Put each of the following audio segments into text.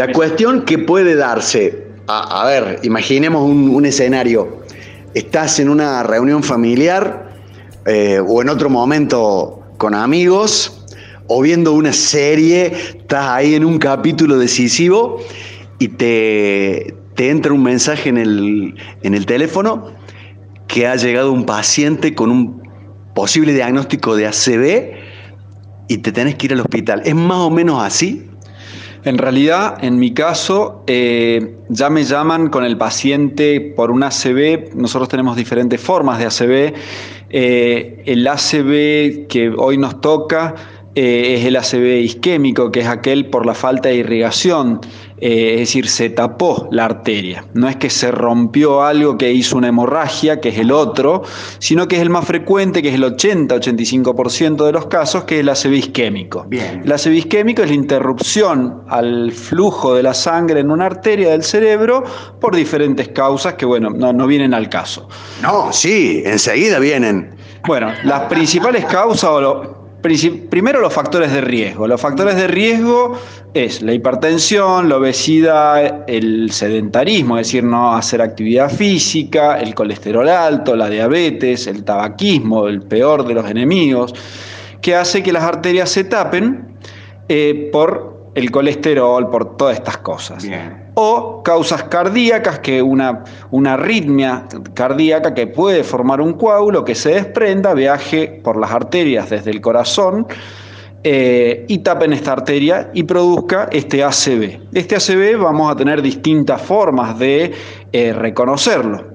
La cuestión que puede darse, a, ver, imaginemos un, escenario, estás en una reunión familiar eh, o en otro momento con amigos o viendo una serie, estás ahí en un capítulo decisivo y te, entra un mensaje en el, en el teléfono que ha llegado un paciente con un posible diagnóstico de ACV y te tenés que ir al hospital. ¿Es más o menos así? En realidad, en mi caso, eh, ya me llaman con el paciente por un ACV. Nosotros tenemos diferentes formas de ACV. Eh, el ACV que hoy nos toca eh, es el ACV isquémico, que es aquel por la falta de irrigación, eh, es decir, se tapó la arteria. No es que se rompió algo que hizo una hemorragia, que es el otro, sino que es el más frecuente, que es el 80-85% de los casos, que es el ACV isquémico. Bien. El isquémico es la interrupción al flujo de la sangre en una arteria del cerebro por diferentes causas que, bueno, no, no vienen al caso. No, sí, enseguida vienen. Bueno, las principales causas o lo, Primero los factores de riesgo. Los factores de riesgo es la hipertensión, la obesidad, el sedentarismo, es decir, no hacer actividad física, el colesterol alto, la diabetes, el tabaquismo, el peor de los enemigos, que hace que las arterias se tapen eh, por el colesterol, por todas estas cosas. O causas cardíacas, que una, una arritmia cardíaca que puede formar un coágulo que se desprenda, viaje por las arterias desde el corazón eh, y tapen esta arteria y produzca este ACV. Este ACV vamos a tener distintas formas de eh, reconocerlo.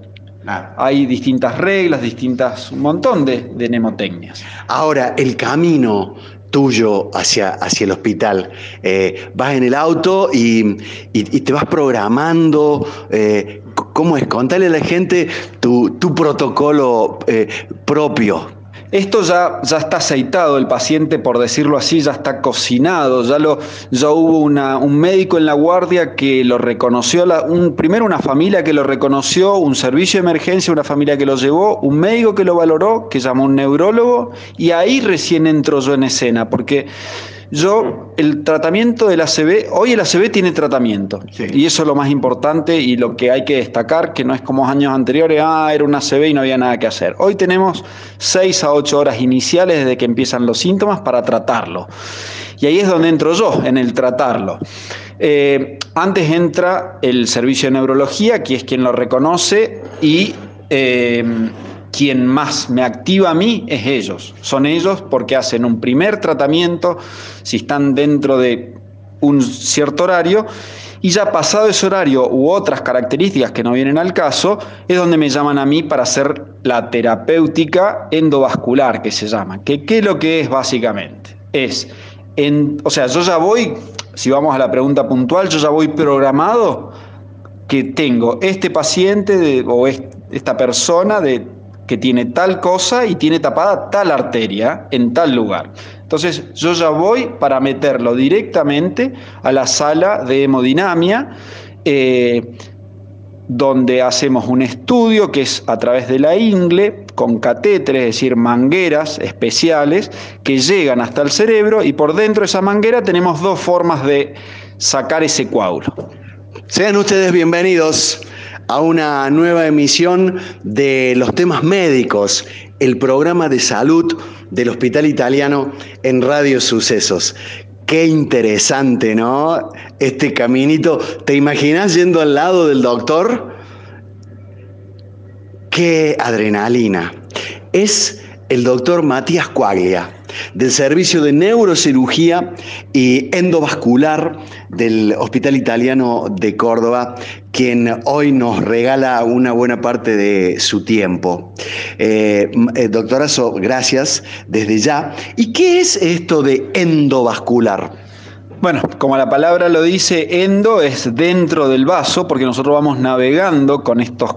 Hay distintas reglas, distintas, un montón de, de mnemotecnias. Ahora, el camino tuyo hacia, hacia el hospital. Eh, vas en el auto y, te vas programando. Eh, ¿Cómo es? Contale a la gente tu, protocolo eh, propio. Esto ya, ya está aceitado, el paciente, por decirlo así, ya está cocinado, ya, lo, ya hubo una, un médico en la guardia que lo reconoció, un, primero una familia que lo reconoció, un servicio de emergencia, una familia que lo llevó, un médico que lo valoró, que llamó un neurólogo, y ahí recién entro yo en escena, porque yo, el tratamiento del ACV, hoy el ACV tiene tratamiento. Y eso es lo más importante y lo que hay que destacar, que no es como años anteriores, ah, era un ACV y no había nada que hacer. Hoy tenemos 6 a 8 horas iniciales desde que empiezan los síntomas para tratarlo. Y ahí es donde entro yo, en el tratarlo. Eh, antes entra el servicio de neurología, que es quien lo reconoce y eh, quien más me activa a mí es ellos. Son ellos porque hacen un primer tratamiento, si están dentro de un cierto horario, y ya pasado ese horario u otras características que no vienen al caso, es donde me llaman a mí para hacer la terapéutica endovascular, que se llama. ¿Qué es lo que es básicamente? Es, o sea, yo ya voy, si vamos a la pregunta puntual, yo ya voy programado que tengo este paciente o esta persona de que tiene tal cosa y tiene tapada tal arteria en tal lugar. Entonces yo ya voy para meterlo directamente a la sala de hemodinamia, eh, donde hacemos un estudio que es a través de la ingle, con catéteres, es decir, mangueras especiales que llegan hasta el cerebro y por dentro de esa manguera tenemos dos formas de sacar ese coágulo. Sean ustedes bienvenidos a una nueva emisión de los temas médicos, el programa de salud del Hospital Italiano en Radio Sucesos. Qué interesante, ¿no? Este caminito. ¿Te imaginas yendo al lado del doctor? Qué adrenalina. Es el doctor Matías Cuaglia, del Servicio de Neurocirugía y Endovascular del Hospital Italiano de Córdoba, quien hoy nos regala una buena parte de su tiempo. Eh, eh doctorazo, gracias desde ya. ¿Y qué es esto de endovascular? Bueno, como la palabra lo dice, endo es dentro del vaso, porque nosotros vamos navegando con estos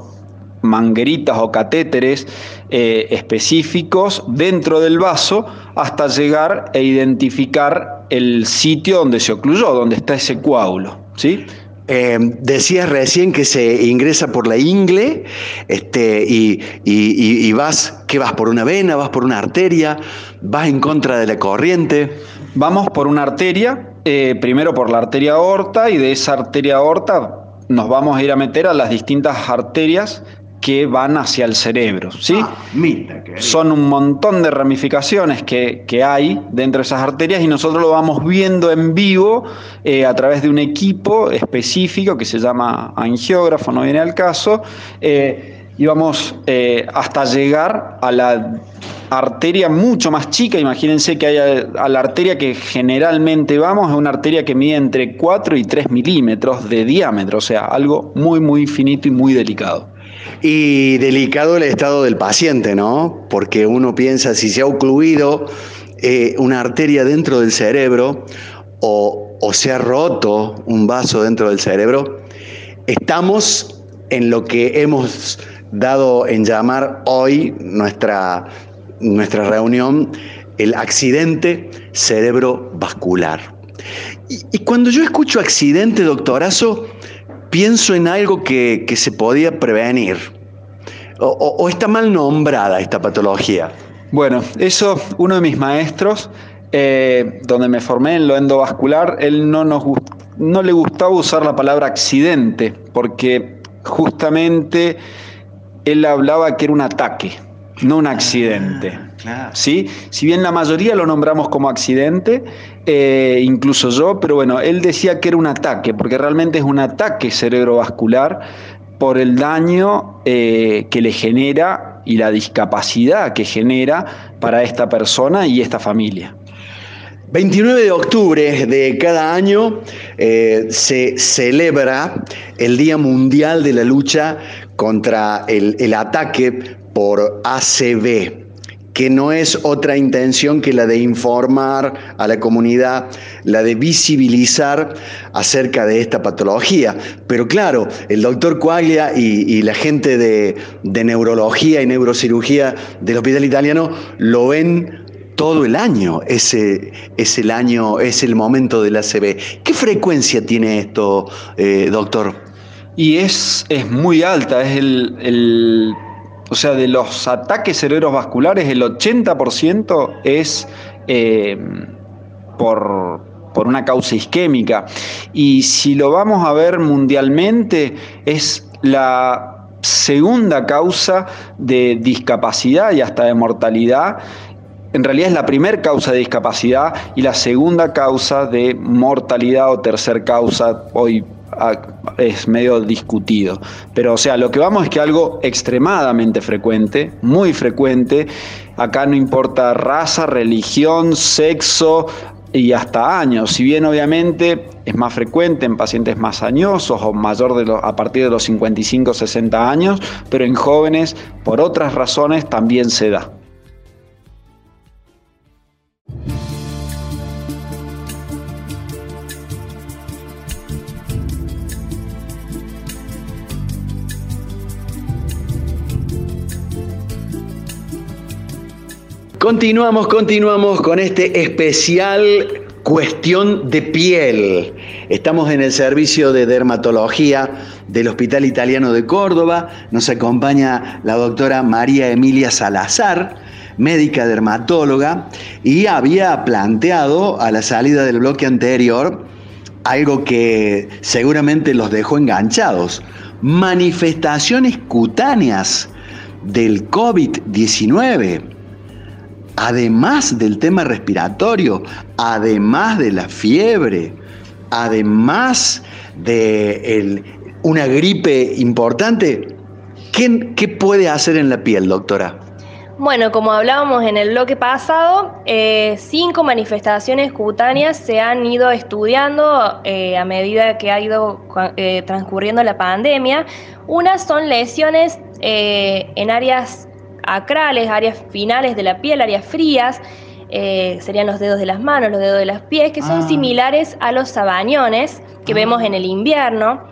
mangueritas o catéteres eh, específicos dentro del vaso hasta llegar e identificar el sitio donde se ocluyó, donde está ese coágulo. ¿sí? Eh, decías recién que se ingresa por la ingle este, y, y, vas, ¿qué vas? ¿Por una vena? ¿Vas por una arteria? ¿Vas en contra de la corriente? Vamos por una arteria eh, primero por la arteria aorta y de esa arteria aorta nos vamos a ir a meter a las distintas arterias que van hacia el cerebro. ¿sí? Ah, Son un montón de ramificaciones que, hay dentro de esas arterias y nosotros lo vamos viendo en vivo eh, a través de un equipo específico que se llama angiógrafo, no viene al caso, eh, y vamos eh, hasta llegar a la arteria mucho más chica, imagínense que hay a, la arteria que generalmente vamos, es una arteria que mide entre 4 y 3 milímetros de diámetro, o sea, algo muy, muy finito y muy delicado. Y delicado el estado del paciente, ¿no? Porque uno piensa si se ha ocluido eh, una arteria dentro del cerebro o, se ha roto un vaso dentro del cerebro, estamos en lo que hemos dado en llamar hoy nuestra, nuestra reunión el accidente cerebrovascular. Y, y cuando yo escucho accidente, doctorazo, pienso en algo que, se podía prevenir. O, está mal nombrada esta patología? Bueno, eso, uno de mis maestros, eh, donde me formé en lo endovascular, él no, nos, no le gustaba usar la palabra accidente, porque justamente él hablaba que era un ataque, no un accidente. ¿sí? Si bien la mayoría lo nombramos como accidente, eh, incluso yo, pero bueno, él decía que era un ataque, porque realmente es un ataque cerebrovascular por el daño eh, que le genera y la discapacidad que genera para esta persona y esta familia. 29 de octubre de cada año eh, se celebra el Día Mundial de la Lucha contra el, el ataque por ACV, que no es otra intención que la de informar a la comunidad, la de visibilizar acerca de esta patología. Pero claro, el doctor Quaglia y, la gente de, neurología y neurocirugía del Hospital Italiano lo ven todo el año. Ese es el año, es el momento del ACV. ¿Qué frecuencia tiene esto, eh, doctor? Y es, es muy alta, es el o sea, de los ataques cerebrovasculares, el 80% es eh, por, una causa isquémica. Y si lo vamos a ver mundialmente, es la segunda causa de discapacidad y hasta de mortalidad. En realidad es la primera causa de discapacidad y la segunda causa de mortalidad o tercer causa hoy es medio discutido. Pero, o sea, lo que vamos es que algo extremadamente frecuente, muy frecuente, acá no importa raza, religión, sexo y hasta años. Si bien obviamente es más frecuente en pacientes más añosos o mayor de a partir de los 55 60 años, pero en jóvenes por otras razones también se da. Continuamos, continuamos con este especial cuestión de piel. Estamos en el servicio de dermatología del Hospital Italiano de Córdoba. Nos acompaña la doctora María Emilia Salazar, médica dermatóloga, y había planteado a la salida del bloque anterior algo que seguramente los dejó enganchados. Manifestaciones cutáneas del COVID-19 además del tema respiratorio, además de la fiebre, además de una gripe importante, ¿qué, puede hacer en la piel, doctora? Bueno, como hablábamos en el bloque pasado, eh, cinco manifestaciones cutáneas se han ido estudiando eh, a medida que ha ido eh, transcurriendo la pandemia. Unas son lesiones en áreas acrales, áreas finales de la piel, áreas frías, eh, serían los dedos de las manos, los dedos de los pies, que son ah. similares a los sabañones que ah. vemos en el invierno.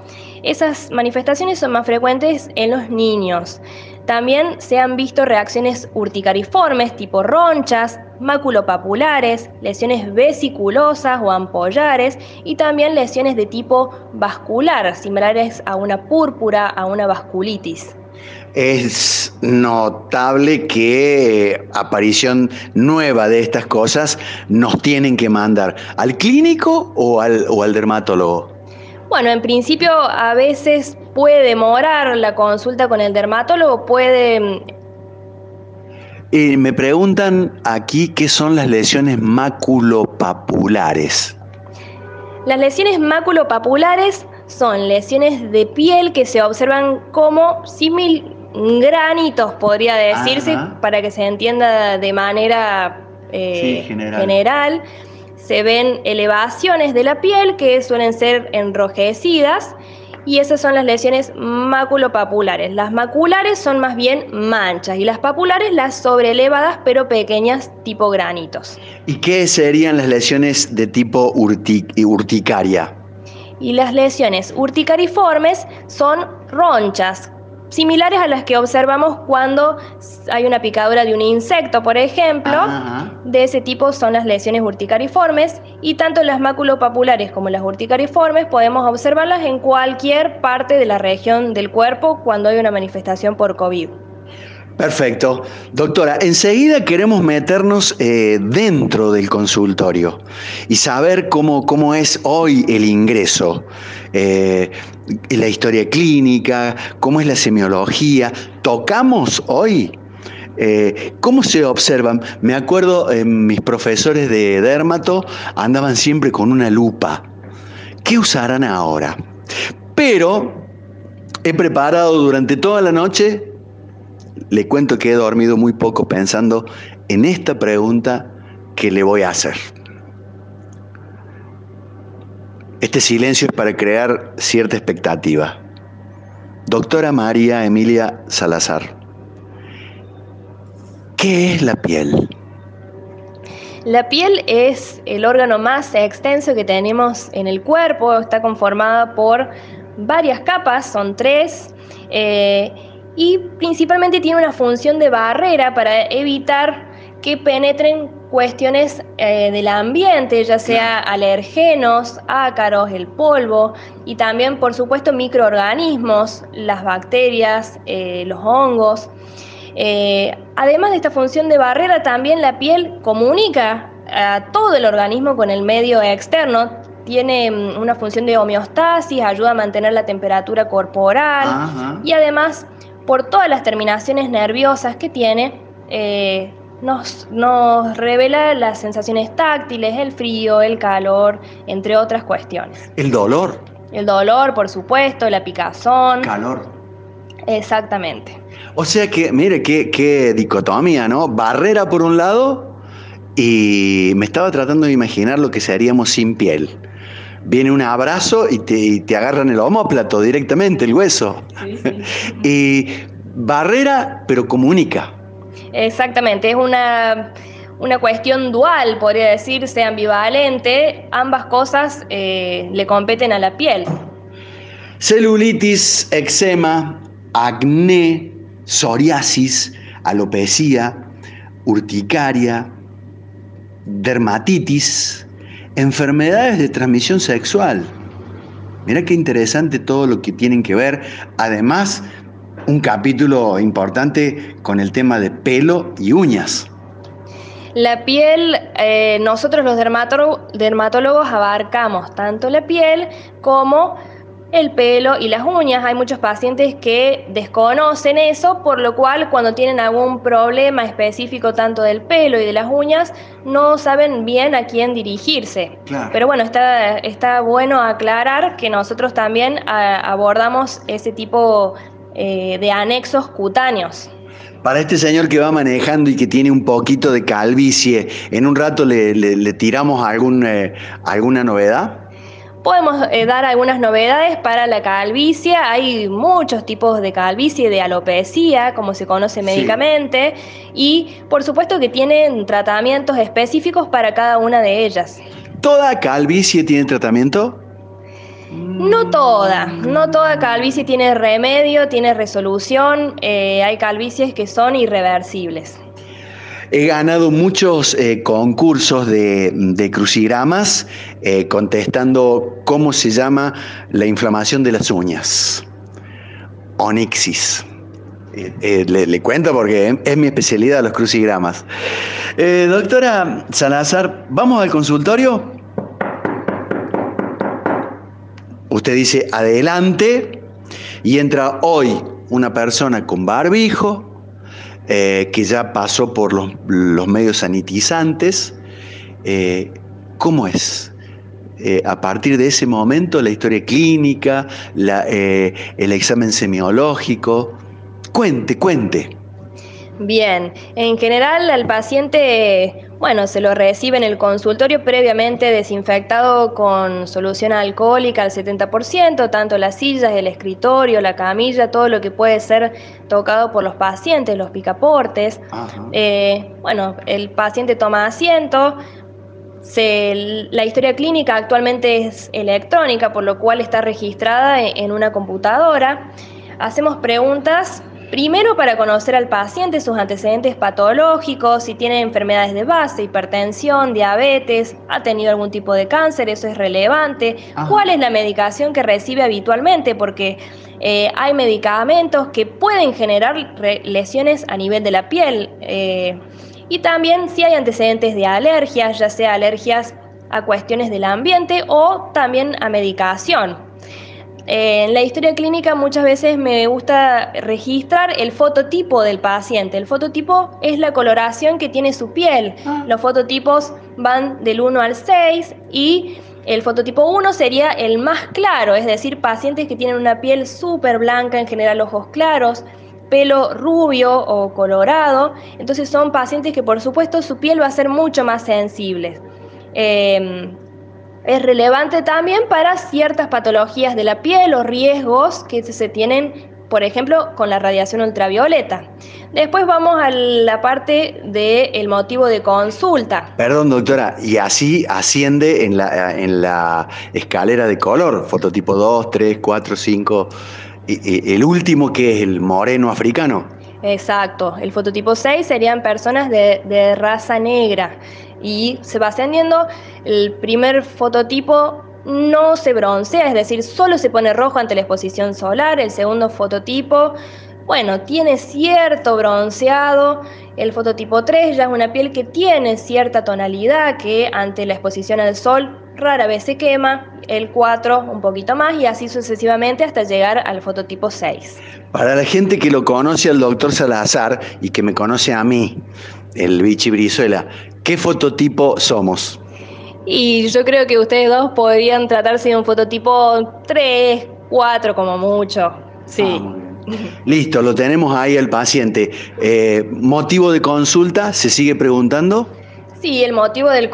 Esas manifestaciones son más frecuentes en los niños. También se han visto reacciones urticariformes tipo ronchas, maculopapulares, lesiones vesiculosas o ampollares y también lesiones de tipo vascular, similares a una púrpura, a una vasculitis. Es notable que aparición nueva de estas cosas nos tienen que mandar al clínico o al, o al dermatólogo. Bueno, en principio a veces puede demorar la consulta con el dermatólogo, puede... Y me preguntan aquí qué son las lesiones maculopapulares. Las lesiones maculopapulares son lesiones de piel que se observan como simil granitos, podría decirse, para que se entienda de manera eh, general se ven elevaciones de la piel que suelen ser enrojecidas y esas son las lesiones maculopapulares. Las maculares son más bien manchas y las papulares las sobreelevadas pero pequeñas tipo granitos. ¿Y qué serían las lesiones de tipo urticaria? Y las lesiones urticariformes son ronchas similares a las que observamos cuando hay una picadura de un insecto, por ejemplo. De ese tipo son las lesiones urticariformes y tanto las maculopapulares como las urticariformes podemos observarlas en cualquier parte de la región del cuerpo cuando hay una manifestación por COVID. Perfecto. Doctora, enseguida queremos meternos eh, dentro del consultorio y saber cómo, cómo es hoy el ingreso, eh, la historia clínica, cómo es la semiología. ¿Tocamos hoy? Eh, ¿Cómo se observan? Me acuerdo, mis profesores de dermato andaban siempre con una lupa. ¿Qué usarán ahora? Pero he preparado durante toda la noche le cuento que he dormido muy poco pensando en esta pregunta que le voy a hacer. Este silencio es para crear cierta expectativa. Doctora María Emilia Salazar, ¿qué es la piel? La piel es el órgano más extenso que tenemos en el cuerpo, está conformada por varias capas, son tres. Eh, y principalmente tiene una función de barrera para evitar que penetren cuestiones eh, del ambiente, ya sea alergenos, ácaros, el polvo y también, por supuesto, microorganismos, las bacterias, eh, los hongos. Eh, además de esta función de barrera, también la piel comunica a todo el organismo con el medio externo, tiene mm, una función de homeostasis, ayuda a mantener la temperatura corporal y además por todas las terminaciones nerviosas que tiene, eh, nos, nos, revela las sensaciones táctiles, el frío, el calor, entre otras cuestiones. ¿El dolor? El dolor, por supuesto, la picazón. Calor. Exactamente. O sea que, mire, qué, qué dicotomía, ¿no? Barrera por un lado y me estaba tratando de imaginar lo que seríamos sin piel viene un abrazo y te, agarran el homóplato directamente, el hueso. y barrera, pero comunica. Exactamente, es una, una cuestión dual, podría decirse, ambivalente. Ambas cosas eh, le competen a la piel. Celulitis, eczema, acné, psoriasis, alopecia, urticaria, dermatitis, Enfermedades de transmisión sexual. Mira qué interesante todo lo que tienen que ver. Además, un capítulo importante con el tema de pelo y uñas. La piel, eh, nosotros los dermatólogos abarcamos tanto la piel como el pelo y las uñas. Hay muchos pacientes que desconocen eso, por lo cual cuando tienen algún problema específico tanto del pelo y de las uñas, no saben bien a quién dirigirse. Pero bueno, está, está bueno aclarar que nosotros también abordamos ese tipo eh, de anexos cutáneos. Para este señor que va manejando y que tiene un poquito de calvicie, ¿en un rato le, tiramos algún, eh, alguna novedad? Podemos eh, dar algunas novedades para la calvicie. Hay muchos tipos de calvicie, de alopecia, como se conoce médicamente, y por supuesto que tienen tratamientos específicos para cada una de ellas. ¿Toda calvicie tiene tratamiento? No toda, no toda calvicie tiene remedio, tiene resolución, eh, hay calvicies que son irreversibles. He ganado muchos eh, concursos de, crucigramas eh, contestando cómo se llama la inflamación de las uñas. Onixis. Eh, le, cuento porque es mi especialidad los crucigramas. Doctora Salazar, ¿vamos al consultorio? Usted dice adelante y entra hoy una persona con barbijo que ya pasó por los, medios sanitizantes. ¿Cómo es? Eh, a partir de ese momento la historia clínica, eh, el examen semiológico. Cuente, cuente. Bien, en general al paciente, bueno, se lo recibe en el consultorio previamente desinfectado con solución alcohólica al 70%, tanto las sillas, el escritorio, la camilla, todo lo que puede ser tocado por los pacientes, los picaportes. Eh, bueno, el paciente toma asiento, la historia clínica actualmente es electrónica, por lo cual está registrada en una computadora. Hacemos preguntas primero para conocer al paciente, sus antecedentes patológicos, si tiene enfermedades de base, hipertensión, diabetes, ha tenido algún tipo de cáncer, eso es relevante. ¿Cuál es la medicación que recibe habitualmente? Porque eh, hay medicamentos que pueden generar lesiones a nivel de la piel. Eh, y también si hay antecedentes de alergias, ya sea alergias a cuestiones del ambiente o también a medicación. En la historia clínica muchas veces me gusta registrar el fototipo del paciente. El fototipo es la coloración que tiene su piel. Ah. Los fototipos van del 1 al 6 y el fototipo 1 sería el más claro, es decir, pacientes que tienen una piel súper blanca, en general ojos claros, pelo rubio o colorado, entonces son pacientes que por supuesto su piel va a ser mucho más sensible. Em, es relevante también para ciertas patologías de la piel o riesgos que se tienen, por ejemplo, con la radiación ultravioleta. Después vamos a la parte del motivo de consulta. Perdón, doctora, y así asciende en la, en la escalera de color, fototipo 2, 3, 4, 5 el último que es el moreno africano. Exacto, el fototipo 6 serían personas de, raza negra y se va ascendiendo, el primer fototipo no se broncea, es decir, solo se pone rojo ante la exposición solar, el segundo fototipo, bueno, tiene cierto bronceado, el fototipo 3 ya es una piel que tiene cierta tonalidad que ante la exposición al sol rara vez se quema, el 4 un poquito más y así sucesivamente hasta llegar al fototipo 6. Para la gente que lo conoce al doctor Salazar y que me conoce a mí, el Vichy Brizuela, ¿qué fototipo somos? Y yo creo que ustedes dos podrían tratarse de un fototipo 3, 4 como mucho. Sí. Ah, Listo, lo tenemos ahí el paciente. Eh, ¿Motivo de consulta? ¿Se sigue preguntando? Sí, el motivo del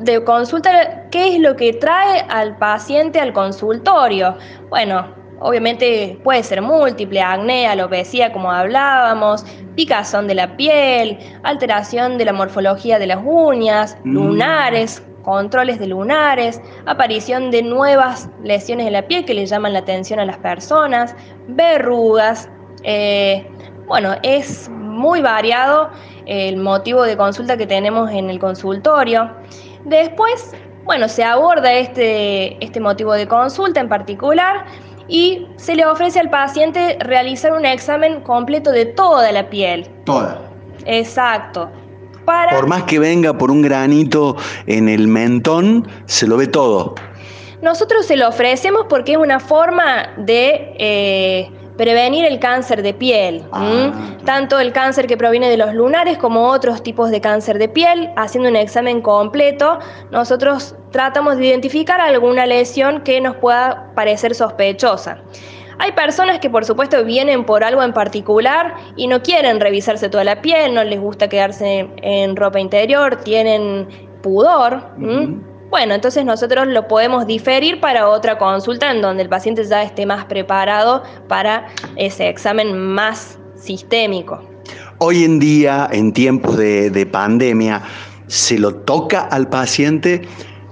de consulta, ¿qué es lo que trae al paciente al consultorio? Bueno, obviamente puede ser múltiple, acné, alopecia, como hablábamos, picazón de la piel, alteración de la morfología de las uñas, mm. lunares, controles de lunares, aparición de nuevas lesiones en la piel que le llaman la atención a las personas, verrugas. Eh, bueno, es muy variado el motivo de consulta que tenemos en el consultorio. Después, bueno, se aborda este, este motivo de consulta en particular y se le ofrece al paciente realizar un examen completo de toda la piel. Toda. Exacto. Por más que venga por un granito en el mentón, se lo ve todo. Nosotros se lo ofrecemos porque es una forma de eh, prevenir el cáncer de piel, ah, tanto el cáncer que proviene de los lunares como otros tipos de cáncer de piel. Haciendo un examen completo, nosotros tratamos de identificar alguna lesión que nos pueda parecer sospechosa. Hay personas que por supuesto vienen por algo en particular y no quieren revisarse toda la piel, no les gusta quedarse en ropa interior, tienen pudor. Bueno, entonces nosotros lo podemos diferir para otra consulta en donde el paciente ya esté más preparado para ese examen más sistémico. Hoy en día, en tiempos de, pandemia, se lo toca al paciente,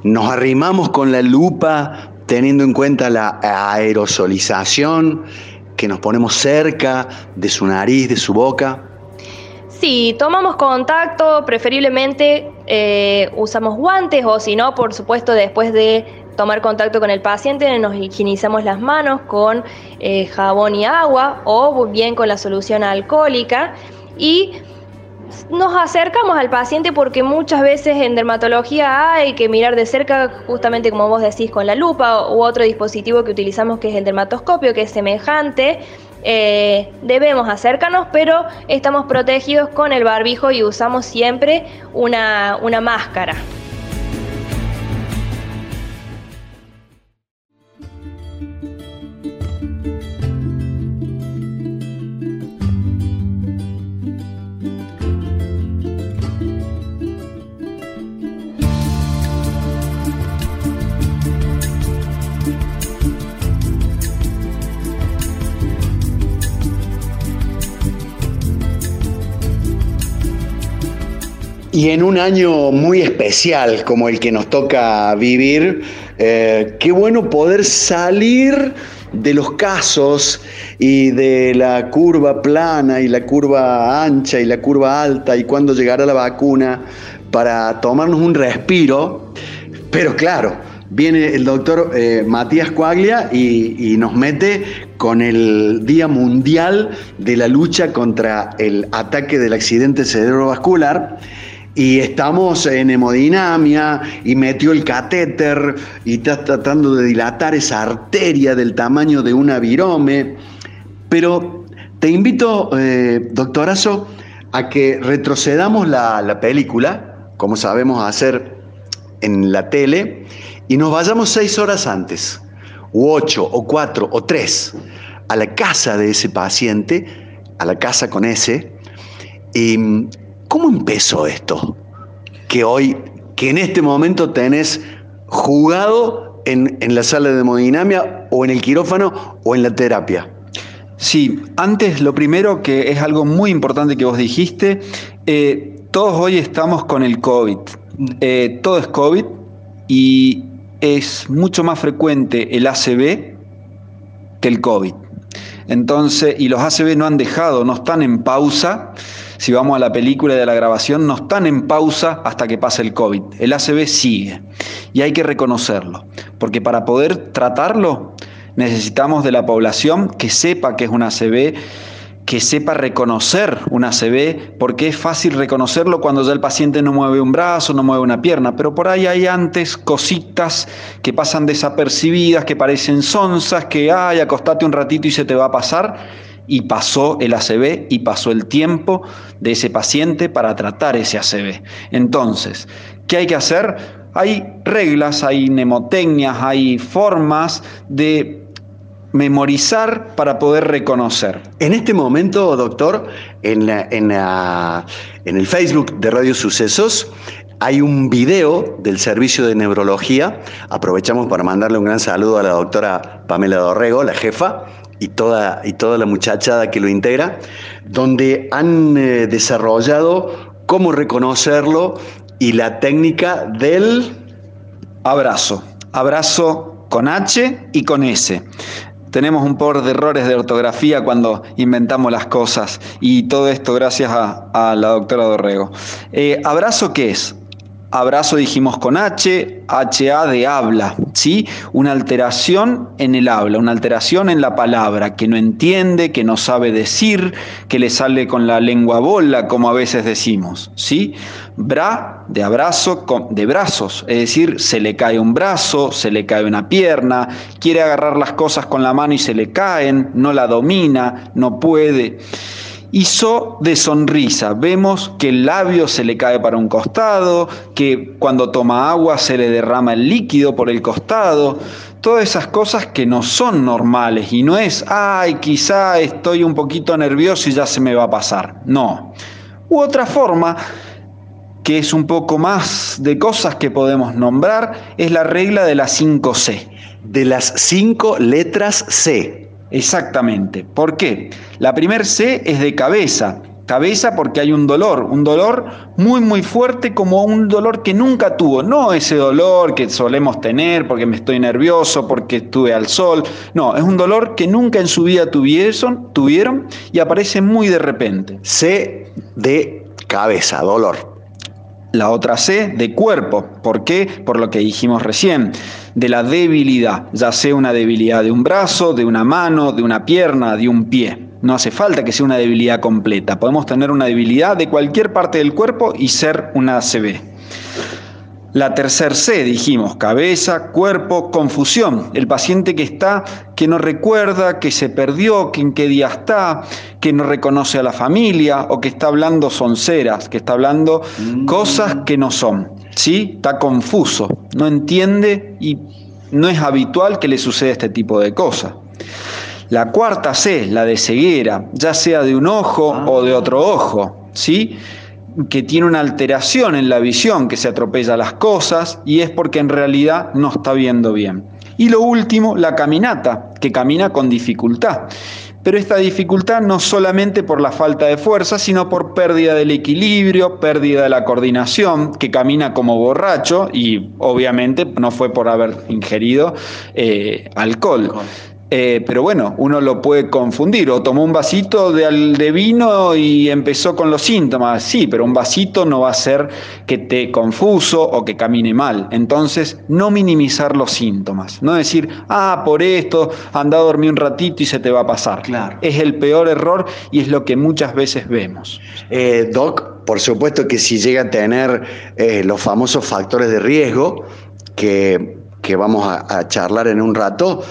nos arrimamos con la lupa teniendo en cuenta la aerosolización, que nos ponemos cerca de su nariz, de su boca. Sí, tomamos contacto, preferiblemente eh, usamos guantes o si no, por supuesto, después de tomar contacto con el paciente, nos higienizamos las manos con eh, jabón y agua o bien con la solución alcohólica y nos acercamos al paciente porque muchas veces en dermatología hay que mirar de cerca, justamente como vos decís, con la lupa u otro dispositivo que utilizamos que es el dermatoscopio, que es semejante. Eh, debemos acercarnos, pero estamos protegidos con el barbijo y usamos siempre una, una máscara. Y en un año muy especial como el que nos toca vivir, eh, qué bueno poder salir de los casos y de la curva plana y la curva ancha y la curva alta y cuándo llegará la vacuna para tomarnos un respiro. Pero claro, viene el doctor eh, Matías Cuaglia y, y, nos mete con el Día Mundial de la lucha contra el ataque del accidente cerebrovascular y estamos en hemodinamia y metió el catéter y está tratando de dilatar esa arteria del tamaño de una virome. Pero te invito, eh, doctorazo, a que retrocedamos la, la película, como sabemos hacer en la tele, y nos vayamos seis horas antes, o ocho, o cuatro, o tres, a la casa de ese paciente, a la casa con ese, y ¿Cómo empezó esto? Que hoy, que en este momento tenés jugado en, la sala de hemodinamia o en el quirófano o en la terapia. Sí, antes lo primero que es algo muy importante que vos dijiste, eh, todos hoy estamos con el COVID. Eh, todo es COVID y es mucho más frecuente el ACV que el COVID. Entonces, y los ACV no han dejado, no están en pausa si vamos a la película de la grabación, no están en pausa hasta que pase el COVID. El ACV sigue. Y hay que reconocerlo, porque para poder tratarlo necesitamos de la población que sepa que es un ACV, que sepa reconocer un ACV, porque es fácil reconocerlo cuando ya el paciente no mueve un brazo, no mueve una pierna, pero por ahí hay antes cositas que pasan desapercibidas, que parecen sonzas, que, ay, acostate un ratito y se te va a pasar y pasó el ACV y pasó el tiempo de ese paciente para tratar ese ACV. Entonces, ¿qué hay que hacer? Hay reglas, hay mnemotecnias, hay formas de memorizar para poder reconocer. En este momento, doctor, en, en, en el Facebook de Radio Sucesos, hay un video del servicio de neurología. Aprovechamos para mandarle un gran saludo a la doctora Pamela Dorrego, la jefa, y toda, y toda la muchachada que lo integra, donde han eh, desarrollado cómo reconocerlo y la técnica del abrazo. Abrazo con H y con S. Tenemos un por de errores de ortografía cuando inventamos las cosas y todo esto gracias a, la doctora Dorrego. Eh, ¿Abrazo qué es? Abrazo dijimos con H, HA de habla, ¿sí? Una alteración en el habla, una alteración en la palabra, que no entiende, que no sabe decir, que le sale con la lengua bola, como a veces decimos, ¿sí? Bra de abrazo, de brazos, es decir, se le cae un brazo, se le cae una pierna, quiere agarrar las cosas con la mano y se le caen, no la domina, no puede hizo de sonrisa. Vemos que el labio se le cae para un costado, que cuando toma agua se le derrama el líquido por el costado. Todas esas cosas que no son normales y no es, ay, quizá estoy un poquito nervioso y ya se me va a pasar. No. U otra forma, que es un poco más de cosas que podemos nombrar, es la regla de las 5C. De las cinco letras C. Exactamente. ¿Por qué? La primer C es de cabeza. Cabeza porque hay un dolor, un dolor muy muy fuerte como un dolor que nunca tuvo, no ese dolor que solemos tener porque me estoy nervioso, porque estuve al sol, no, es un dolor que nunca en su vida tuvieron, tuvieron y aparece muy de repente. C de cabeza, dolor. La otra C, de cuerpo. ¿Por qué? Por lo que dijimos recién, de la debilidad, ya sea una debilidad de un brazo, de una mano, de una pierna, de un pie. No hace falta que sea una debilidad completa. Podemos tener una debilidad de cualquier parte del cuerpo y ser una ACV. La tercer C, dijimos, cabeza, cuerpo, confusión. El paciente que está, que no recuerda, que se perdió, que en qué día está, que no reconoce a la familia o que está hablando sonceras, que está hablando mm. cosas que no son. ¿Sí? Está confuso, no entiende y no es habitual que le suceda este tipo de cosas. La cuarta C, la de ceguera, ya sea de un ojo o de otro ojo, ¿sí? que tiene una alteración en la visión, que se atropella las cosas y es porque en realidad no está viendo bien. Y lo último, la caminata, que camina con dificultad. Pero esta dificultad no solamente por la falta de fuerza, sino por pérdida del equilibrio, pérdida de la coordinación, que camina como borracho y obviamente no fue por haber ingerido eh, alcohol. Eh, pero bueno, uno lo puede confundir. O tomó un vasito de, de, vino y empezó con los síntomas. Sí, pero un vasito no va a hacer que te confuso o que camine mal. Entonces, no minimizar los síntomas. No decir, ah, por esto, anda a dormir un ratito y se te va a pasar. Claro. Es el peor error y es lo que muchas veces vemos. Eh, Doc, por supuesto que si llega a tener eh, los famosos factores de riesgo, que, que vamos a, a charlar en un rato,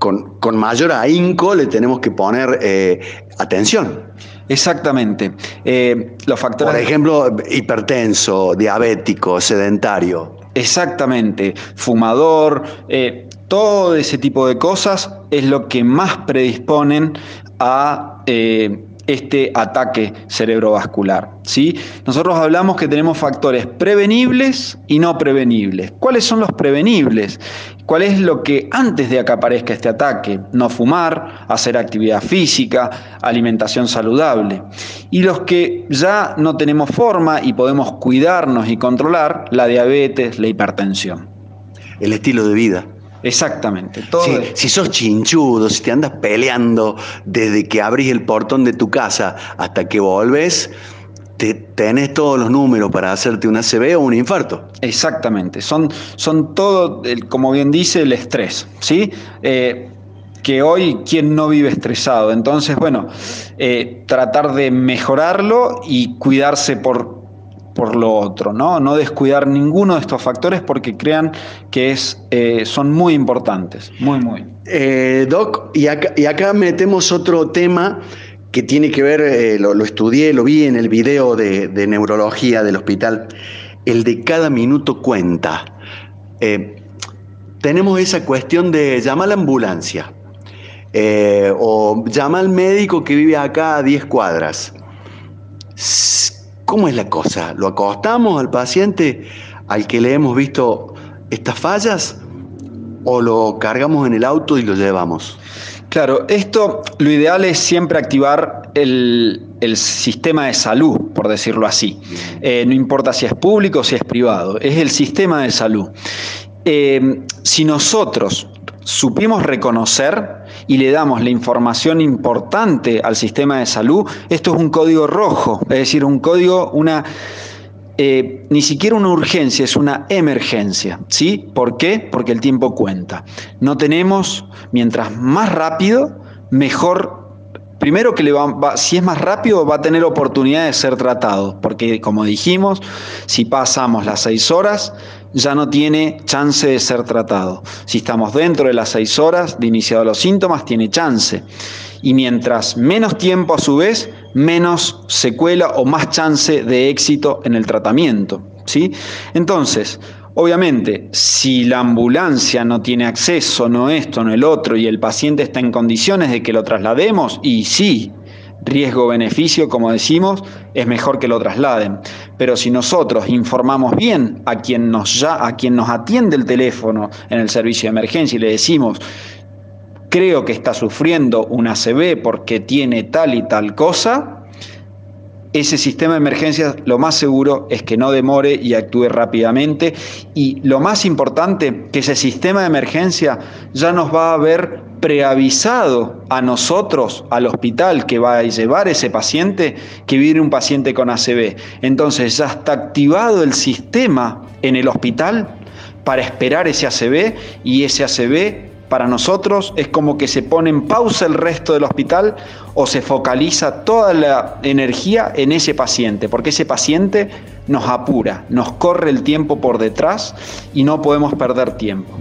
con, mayor ahínco le tenemos que poner eh, atención. Exactamente. Eh, los factores. Por ejemplo, hipertenso, diabético, sedentario. Exactamente. Fumador, eh, todo ese tipo de cosas es lo que más predisponen a este ataque cerebrovascular. ¿sí? Nosotros hablamos que tenemos factores prevenibles y no prevenibles. ¿Cuáles son los prevenibles? ¿Cuál es lo que antes de que aparezca este ataque? No fumar, hacer actividad física, alimentación saludable. Y los que ya no tenemos forma y podemos cuidarnos y controlar, la diabetes, la hipertensión. El estilo de vida. Exactamente. si, sos chinchudo, si te andas peleando desde que abrís el portón de tu casa hasta que volves, te, tenés todos los números para hacerte una CB o un infarto. Exactamente. Son, son todo, como bien dice, el estrés. ¿sí? Eh, que hoy, ¿quién no vive estresado? Entonces, bueno, eh, tratar de mejorarlo y cuidarse por por lo otro, ¿no? No descuidar ninguno de estos factores porque crean que es, eh, son muy importantes, muy, muy. Eh, doc, y acá, metemos otro tema que tiene que ver, eh, lo, estudié, lo vi en el video de, neurología del hospital, el de cada minuto cuenta. tenemos esa cuestión de llamar a la ambulancia o llama al médico que vive acá a 10 cuadras ¿Cómo es la cosa? ¿Lo acostamos al paciente al que le hemos visto estas fallas o lo cargamos en el auto y lo llevamos? Claro, esto lo ideal es siempre activar el, sistema de salud, por decirlo así. Eh, no importa si es público o si es privado, es el sistema de salud. Eh, si nosotros supimos reconocer y le damos la información importante al sistema de salud, esto es un código rojo, es decir, un código, una... Eh, ni siquiera una urgencia, es una emergencia. ¿sí? ¿Por qué? Porque el tiempo cuenta. No tenemos, mientras más rápido, mejor primero que le va, si es más rápido va a tener oportunidad de ser tratado, porque como dijimos, si pasamos las seis horas, ya no tiene chance de ser tratado. Si estamos dentro de las seis horas de iniciado los síntomas, tiene chance. Y mientras menos tiempo a su vez, menos secuela o más chance de éxito en el tratamiento. ¿sí? Entonces, Obviamente, si la ambulancia no tiene acceso, no esto, no el otro, y el paciente está en condiciones de que lo traslademos, y sí, riesgo-beneficio, como decimos, es mejor que lo trasladen. Pero si nosotros informamos bien a quien nos, ya, a quien nos atiende el teléfono en el servicio de emergencia y le decimos, creo que está sufriendo una ACV porque tiene tal y tal cosa, ese sistema de emergencia lo más seguro es que no demore y actúe rápidamente. Y lo más importante, que ese sistema de emergencia ya nos va a haber preavisado a nosotros, al hospital que va a llevar ese paciente, que viene un paciente con ACV. Entonces ya está activado el sistema en el hospital para esperar ese ACV y ese ACV para nosotros es como que se pone en pausa el resto del hospital o se focaliza toda la energía en ese paciente, porque ese paciente nos apura, nos corre el tiempo por detrás y no podemos perder tiempo.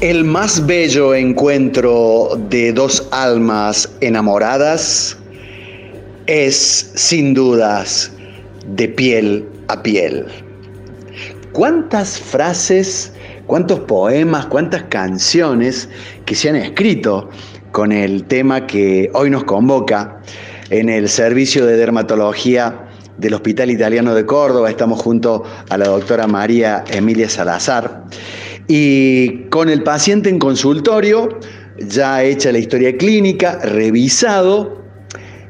El más bello encuentro de dos almas enamoradas es, sin dudas, de piel a piel. ¿Cuántas frases, cuántos poemas, cuántas canciones que se han escrito con el tema que hoy nos convoca en el servicio de dermatología del Hospital Italiano de Córdoba? Estamos junto a la doctora María Emilia Salazar. Y con el paciente en consultorio, ya hecha la historia clínica, revisado,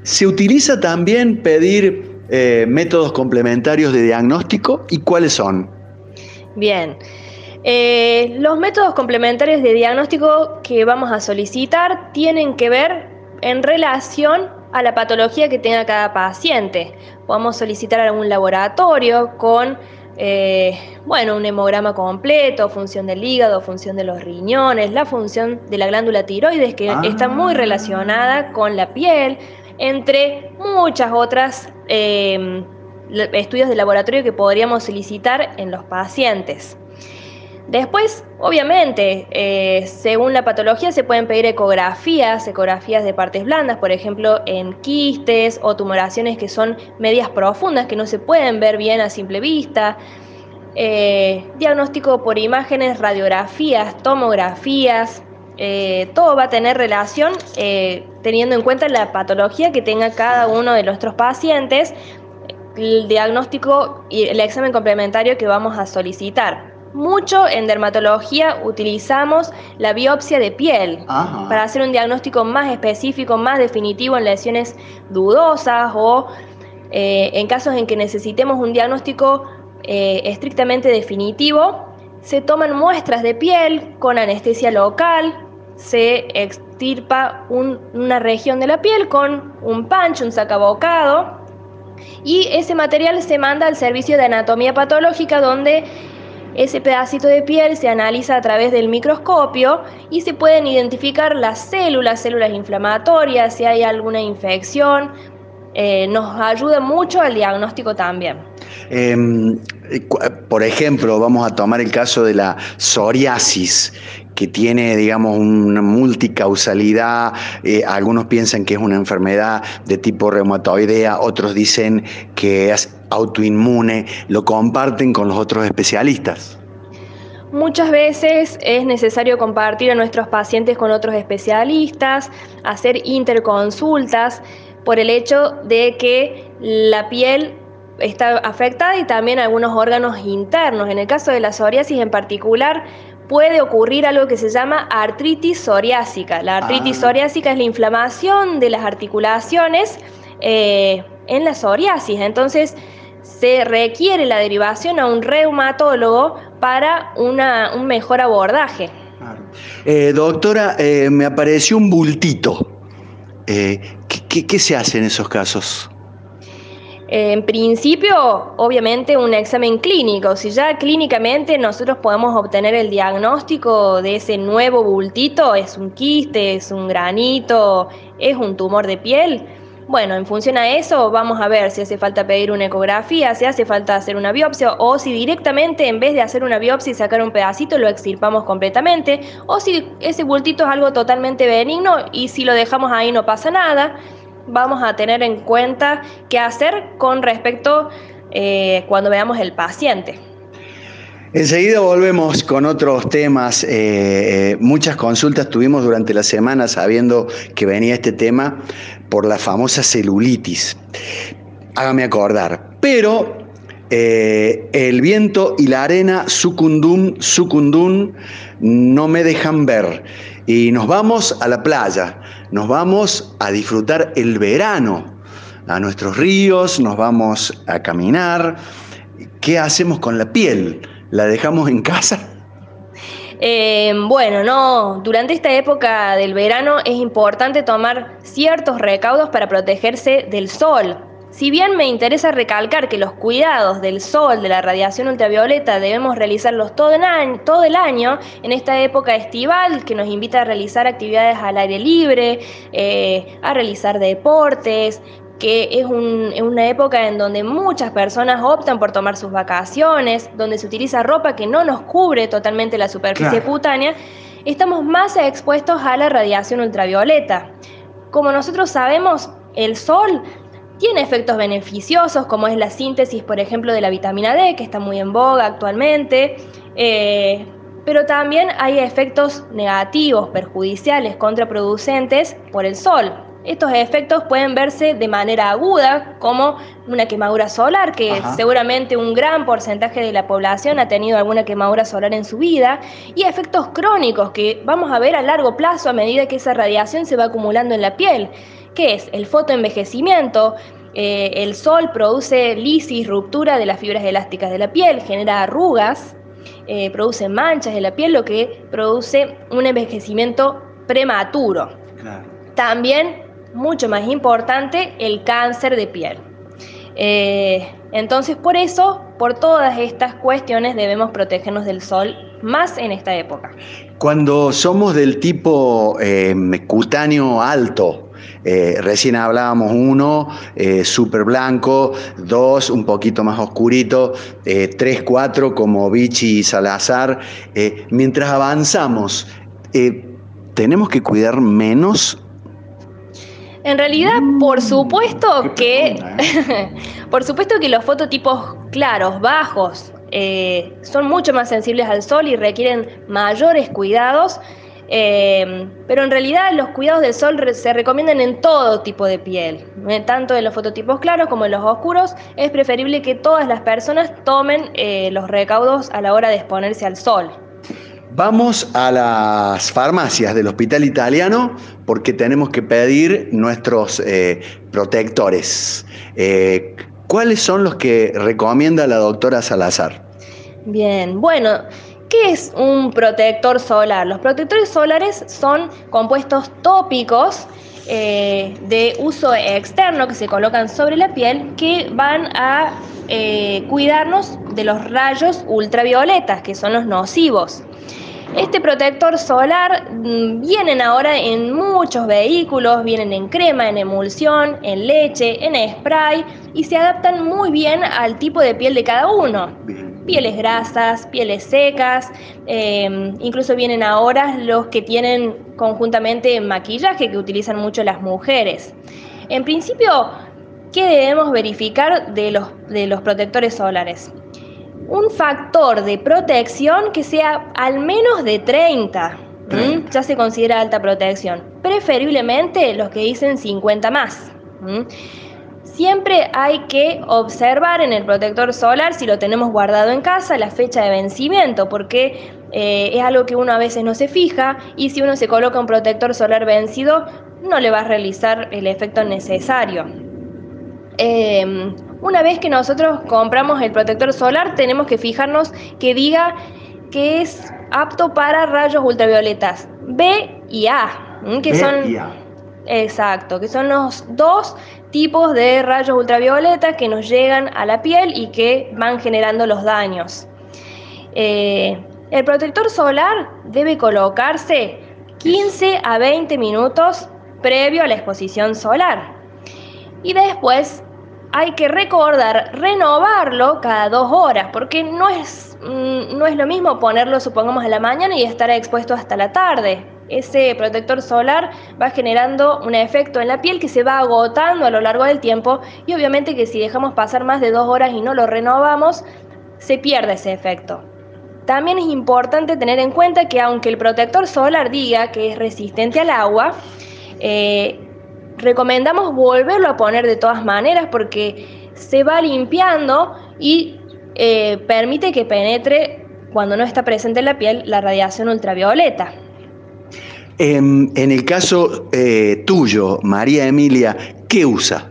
se utiliza también pedir eh, métodos complementarios de diagnóstico y cuáles son. Bien. Eh, los métodos complementarios de diagnóstico que vamos a solicitar tienen que ver en relación a la patología que tenga cada paciente. Podemos solicitar algún laboratorio con eh, bueno, un hemograma completo, función del hígado, función de los riñones, la función de la glándula tiroides, que ah. está muy relacionada con la piel, entre muchas otras em, estudios de laboratorio que podríamos solicitar en los pacientes. Después, obviamente, eh, según la patología se pueden pedir ecografías, ecografías de partes blandas, por ejemplo, en quistes o tumoraciones que son medias profundas, que no se pueden ver bien a simple vista. Eh, diagnóstico por imágenes, radiografías, tomografías, eh, todo va a tener relación teniendo en cuenta la patología que tenga cada uno de nuestros pacientes, el diagnóstico y el examen complementario que vamos a solicitar. Mucho en dermatología utilizamos la biopsia de piel para hacer un diagnóstico más específico, más definitivo en lesiones dudosas o eh, en casos en que necesitemos un diagnóstico eh, estrictamente definitivo. Se toman muestras de piel con anestesia local, se extirpa una región de la piel con un pancho, un sacabocado, y ese material se manda al servicio de anatomía patológica donde ese pedacito de piel se analiza a través del microscopio y se pueden identificar las células, células inflamatorias, si hay alguna infección. Eh, nos ayuda mucho al diagnóstico también. Em, por ejemplo, vamos a tomar el caso de la psoriasis, que tiene, digamos, una multicausalidad. Eh, algunos piensan que es una enfermedad de tipo reumatoidea, otros dicen que es autoinmune, lo comparten con los otros especialistas. Muchas veces es necesario compartir a nuestros pacientes con otros especialistas, hacer interconsultas por el hecho de que la piel está afectada y también algunos órganos internos. En el caso de la psoriasis en particular, puede ocurrir algo que se llama artritis psoriásica. La artritis ah. psoriásica es la inflamación de las articulaciones eh, en la psoriasis. Entonces, se requiere la derivación a un reumatólogo para un mejor abordaje. Eh, doctora, eh, me apareció un bultito. ¿qué, se hace en esos casos? En principio, obviamente, un examen clínico. Si ya clínicamente nosotros podemos obtener el diagnóstico de ese nuevo bultito, es un quiste, es un granito, es un tumor de piel, bueno, en función a eso vamos a ver si hace falta pedir una ecografía, si hace falta hacer una biopsia o si directamente en vez de hacer una biopsia y sacar un pedacito lo extirpamos completamente o si ese bultito es algo totalmente benigno y si lo dejamos ahí no pasa nada. Vamos a tener en cuenta qué hacer con respecto eh, cuando veamos el paciente. Enseguida volvemos con otros temas. Eh, eh, muchas consultas tuvimos durante la semana sabiendo que venía este tema por la famosa celulitis. Hágame acordar. Pero el viento y la arena, sucundum, sucundum, no me dejan ver. Y nos vamos a la playa, nos vamos a disfrutar el verano, a nuestros ríos, nos vamos a caminar. ¿Qué hacemos con la piel? ¿La dejamos en casa? Eh, bueno, no, durante esta época del verano es importante tomar ciertos recaudos para protegerse del sol. Si bien me interesa recalcar que los cuidados del sol, de la radiación ultravioleta, debemos realizarlos todo, todo el año, en esta época estival que nos invita a realizar actividades al aire libre, eh, a realizar deportes, que es, una época en donde muchas personas optan por tomar sus vacaciones, donde se utiliza ropa que no nos cubre totalmente la superficie cutánea, estamos más expuestos a la radiación ultravioleta. Como nosotros sabemos, el sol tiene efectos beneficiosos, como es la síntesis, por ejemplo, de la vitamina D, que está muy en boga actualmente, eh, pero también hay efectos negativos, perjudiciales, contraproducentes por el sol. Estos efectos pueden verse de manera aguda, como una quemadura solar, que seguramente un gran porcentaje de la población ha tenido alguna quemadura solar en su vida, y efectos crónicos que vamos a ver a largo plazo a medida que esa radiación se va acumulando en la piel, que es el fotoenvejecimiento, eh, el sol produce lisis, ruptura de las fibras elásticas de la piel, genera arrugas, eh, produce manchas en la piel, lo que produce un envejecimiento prematuro. También mucho más importante, el cáncer de piel. Eh, entonces, por eso, por todas estas cuestiones, debemos protegernos del sol más en esta época. Cuando somos del tipo cutáneo alto, eh, recién hablábamos uno, súper blanco, dos, un poquito más oscurito, tres, cuatro, como Vichy y Salazar. mientras avanzamos, ¿tenemos que cuidar menos en realidad, por supuesto que, ¿eh? por supuesto que los fototipos claros, bajos, eh, son mucho más sensibles al sol y requieren mayores cuidados. Eh, pero en realidad los cuidados del sol se recomiendan en todo tipo de piel, tanto en los fototipos claros como en los oscuros. Es preferible que todas las personas tomen los recaudos a la hora de exponerse al sol. Vamos a las farmacias del hospital italiano porque tenemos que pedir nuestros eh, protectores. Eh, ¿Cuáles son los que recomienda la doctora Salazar? Bien, bueno, ¿qué es un protector solar? Los protectores solares son compuestos tópicos eh, de uso externo que se colocan sobre la piel que van a cuidarnos de los rayos ultravioletas, que son los nocivos. Este protector solar mm, vienen ahora en muchos vehículos, vienen en crema, en emulsión, en leche, en spray y se adaptan muy bien al tipo de piel de cada uno. Pieles grasas, pieles secas, em, incluso vienen ahora los que tienen conjuntamente maquillaje que utilizan mucho las mujeres. En principio, ¿qué debemos verificar de los, de los protectores solares? un factor de protección que sea al menos de 30. Ya se considera alta protección. Preferiblemente los que dicen 50 más. Siempre hay que observar en el protector solar, si lo tenemos guardado en casa, la fecha de vencimiento, porque eh, es algo que uno a veces no se fija y si uno se coloca un protector solar vencido, no le va a realizar el efecto necesario. Em, una vez que nosotros compramos el protector solar, tenemos que fijarnos que diga que es apto para rayos ultravioletas B y A, que son exacto, que son los dos tipos de rayos ultravioletas que nos llegan a la piel y que van generando los daños. Eh, el protector solar debe colocarse 15 a 20 minutos previo a la exposición solar. Y después hay que recordar renovarlo cada dos horas, porque no es, mm, no es lo mismo ponerlo, supongamos, a la mañana y estar expuesto hasta la tarde. Ese protector solar va generando un efecto en la piel que se va agotando a lo largo del tiempo y obviamente que si dejamos pasar más de dos horas y no lo renovamos, se pierde ese efecto. también es importante tener en cuenta que aunque el protector solar diga que es resistente al agua, eh, recomendamos volverlo a poner de todas maneras porque se va limpiando y eh, permite que penetre cuando no está presente en la piel la radiación ultravioleta. En, el caso eh, tuyo, María Emilia, ¿qué usa?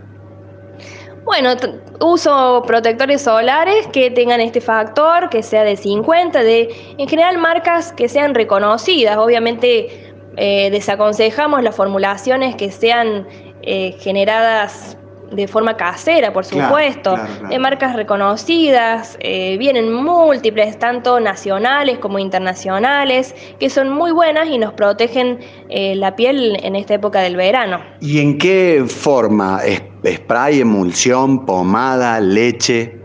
Bueno, uso protectores solares que tengan este factor, que sea de 50, de en general marcas que sean reconocidas. Obviamente eh, desaconsejamos las formulaciones que sean eh, generadas de forma casera, por supuesto, de marcas reconocidas, eh, vienen múltiples, tanto nacionales como internacionales, que son muy buenas y nos protegen eh, la piel en esta época del verano. ¿Y en qué forma? ¿Spray, emulsión, pomada, leche?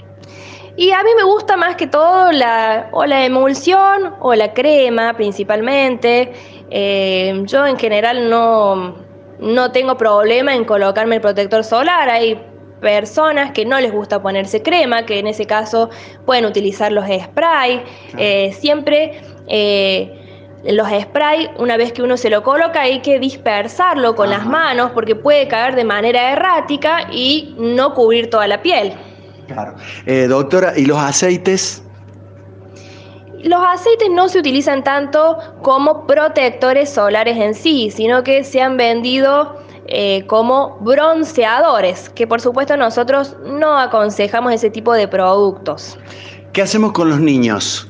Y a mí me gusta más que todo la, o la emulsión o la crema principalmente. Eh, yo en general no, no tengo problema en colocarme el protector solar. Hay personas que no les gusta ponerse crema, que en ese caso pueden utilizar los spray. Eh, siempre eh, los spray, una vez que uno se lo coloca, hay que dispersarlo con las manos porque puede caer de manera errática y no cubrir toda la piel. Claro. Eh, doctora, ¿y los aceites? Los aceites no se utilizan tanto como protectores solares en sí, sino que se han vendido eh, como bronceadores, que por supuesto nosotros no aconsejamos ese tipo de productos. ¿Qué hacemos con los niños?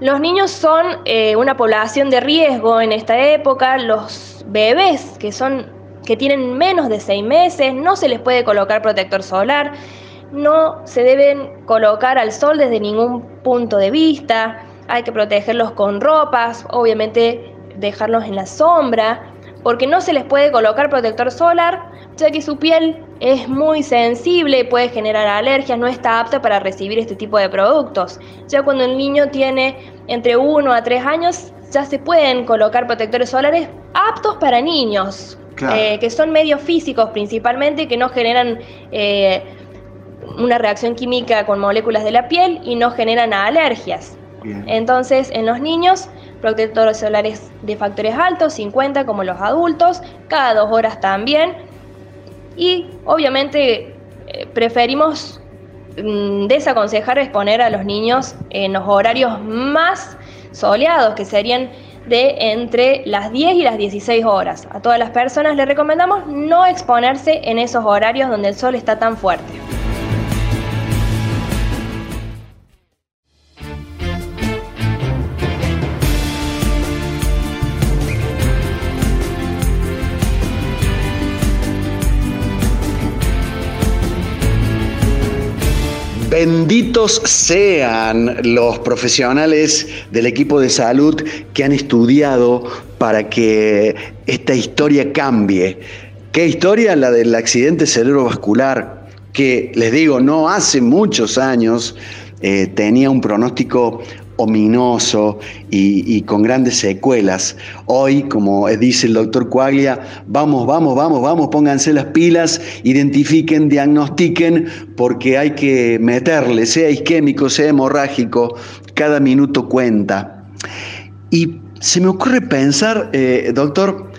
Los niños son eh, una población de riesgo en esta época. Los bebés que son que tienen menos de seis meses no se les puede colocar protector solar no se deben colocar al sol desde ningún punto de vista, hay que protegerlos con ropas, obviamente dejarlos en la sombra, porque no se les puede colocar protector solar, ya que su piel es muy sensible, puede generar alergias, no está apta para recibir este tipo de productos. Ya cuando el niño tiene entre 1 a 3 años, ya se pueden colocar protectores solares aptos para niños, eh, que son medios físicos principalmente, que no generan... Eh, una reacción química con moléculas de la piel y no generan alergias. Entonces, en los niños, protectores solares de factores altos, 50 como los adultos, cada dos horas también. Y obviamente eh, preferimos mm, desaconsejar exponer a los niños en los horarios más soleados, que serían de entre las 10 y las 16 horas. A todas las personas les recomendamos no exponerse en esos horarios donde el sol está tan fuerte. Benditos sean los profesionales del equipo de salud que han estudiado para que esta historia cambie. ¿Qué historia? La del accidente cerebrovascular, que les digo, no hace muchos años eh, tenía un pronóstico ominoso y, con grandes secuelas. Hoy, como dice el doctor Cuaglia, vamos, vamos, vamos, vamos, pónganse las pilas, identifiquen, diagnostiquen, porque hay que meterle, sea isquémico, sea hemorrágico, cada minuto cuenta. Y se me ocurre pensar, eh, doctor,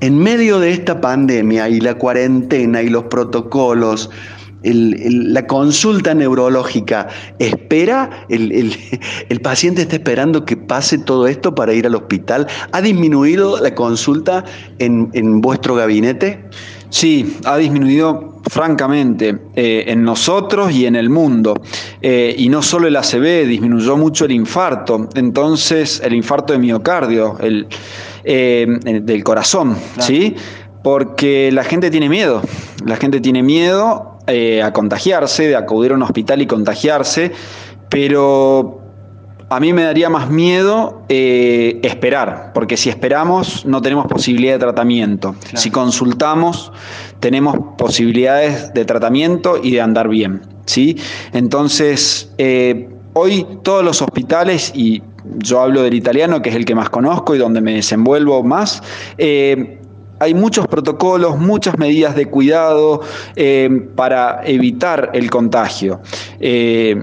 en medio de esta pandemia y la cuarentena y los protocolos, la consulta neurológica espera, el, paciente está esperando que pase todo esto para ir al hospital. ¿Ha disminuido la consulta en, vuestro gabinete? Sí, ha disminuido francamente eh, en nosotros y en el mundo. Eh, y no solo el ACV, disminuyó mucho el infarto. Entonces, el infarto de miocardio, el, eh, del corazón, ¿sí? Porque la gente tiene miedo. La gente tiene miedo eh, a contagiarse, de acudir a un hospital y contagiarse, pero a mí me daría más miedo eh, esperar, porque si esperamos no tenemos posibilidad de tratamiento. Si consultamos tenemos posibilidades de tratamiento y de andar bien. ¿sí? Entonces, eh, hoy todos los hospitales, y yo hablo del italiano, que es el que más conozco y donde me desenvuelvo más, hay muchos protocolos, muchas medidas de cuidado eh, para evitar el contagio. Eh,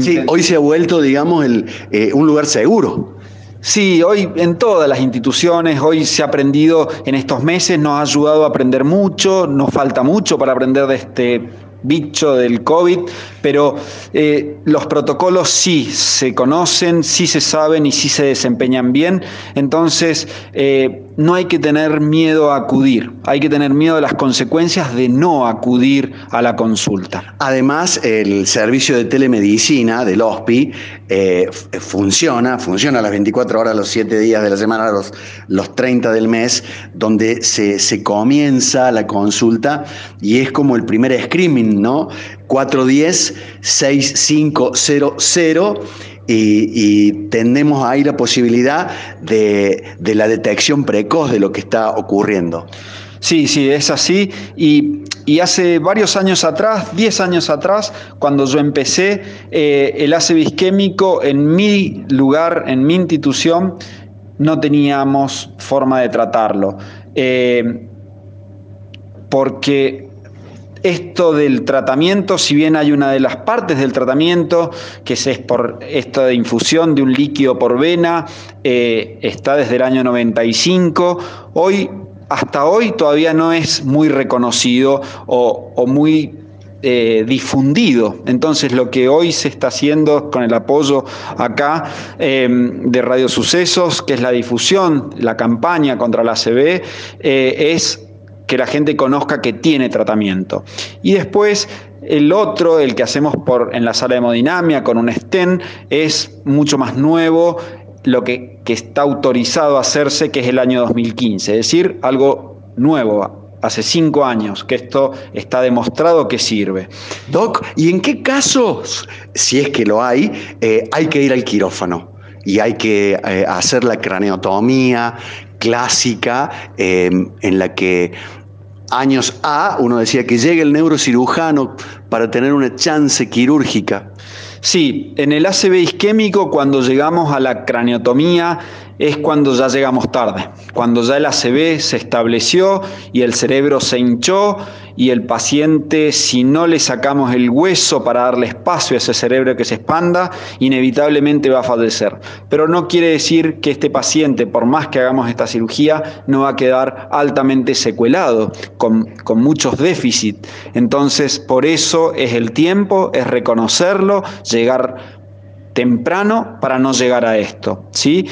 sí, hoy se ha vuelto, digamos, el, eh, un lugar seguro. Sí, hoy en todas las instituciones, hoy se ha aprendido en estos meses, nos ha ayudado a aprender mucho, nos falta mucho para aprender de este bicho del COVID, pero eh, los protocolos sí se conocen, sí se saben y sí se desempeñan bien. Entonces, eh, no hay que tener miedo a acudir, hay que tener miedo a las consecuencias de no acudir a la consulta. Además, el servicio de telemedicina del OSPI eh, funciona, funciona las 24 horas, los 7 días de la semana, los, los 30 del mes, donde se, se comienza la consulta y es como el primer screening, ¿no? 410-6500 y, tenemos ahí la posibilidad de, de, la detección precoz de lo que está ocurriendo. Sí, sí, es así. Y, y hace varios años atrás, 10 años atrás, cuando yo empecé, eh, el ácido isquémico en mi lugar, en mi institución, no teníamos forma de tratarlo. Eh, porque esto del tratamiento, si bien hay una de las partes del tratamiento, que es, por esto de infusión de un líquido por vena, eh, está desde el año 95, hoy, hasta hoy todavía no es muy reconocido o, muy eh, difundido. Entonces lo que hoy se está haciendo con el apoyo acá eh, de Radio Sucesos, que es la difusión, la campaña contra la ACV, eh, es que la gente conozca que tiene tratamiento. Y después el otro, el que hacemos por, en la sala de hemodinamia con un STEN, es mucho más nuevo, lo que, que está autorizado a hacerse, que es el año 2015, es decir, algo nuevo, hace cinco años que esto está demostrado que sirve. Doc, ¿y en qué casos, si es que lo hay, eh, hay que ir al quirófano? Y hay que eh, hacer la craneotomía clásica eh, en la que años A, uno decía que llegue el neurocirujano para tener una chance quirúrgica. Sí, en el ACV isquémico, cuando llegamos a la craneotomía, es cuando ya llegamos tarde, cuando ya el ACV se estableció y el cerebro se hinchó y el paciente, si no le sacamos el hueso para darle espacio a ese cerebro que se expanda, inevitablemente va a fallecer. Pero no quiere decir que este paciente, por más que hagamos esta cirugía, no va a quedar altamente secuelado, con, con muchos déficits. Entonces, por eso es el tiempo, es reconocerlo, llegar temprano para no llegar a esto, ¿sí?